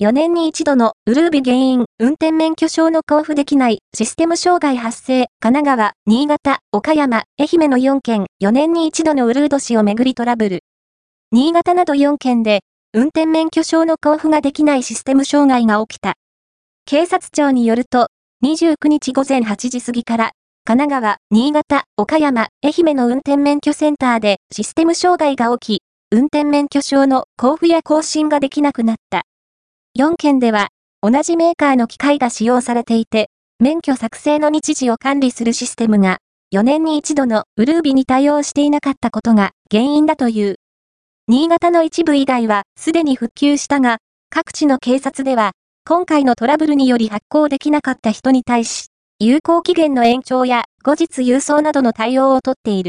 4年に一度のウルービ原因、運転免許証の交付できないシステム障害発生、神奈川、新潟、岡山、愛媛の4県、4年に一度のウルード氏をめぐりトラブル。新潟など4県で、運転免許証の交付ができないシステム障害が起きた。警察庁によると、29日午前8時過ぎから、神奈川、新潟、岡山、愛媛の運転免許センターでシステム障害が起き、運転免許証の交付や更新ができなくなった。4件では、同じメーカーの機械が使用されていて、免許作成の日時を管理するシステムが、4年に一度のウルービに対応していなかったことが原因だという。新潟の一部以外はすでに復旧したが、各地の警察では、今回のトラブルにより発行できなかった人に対し、有効期限の延長や後日郵送などの対応をとっている。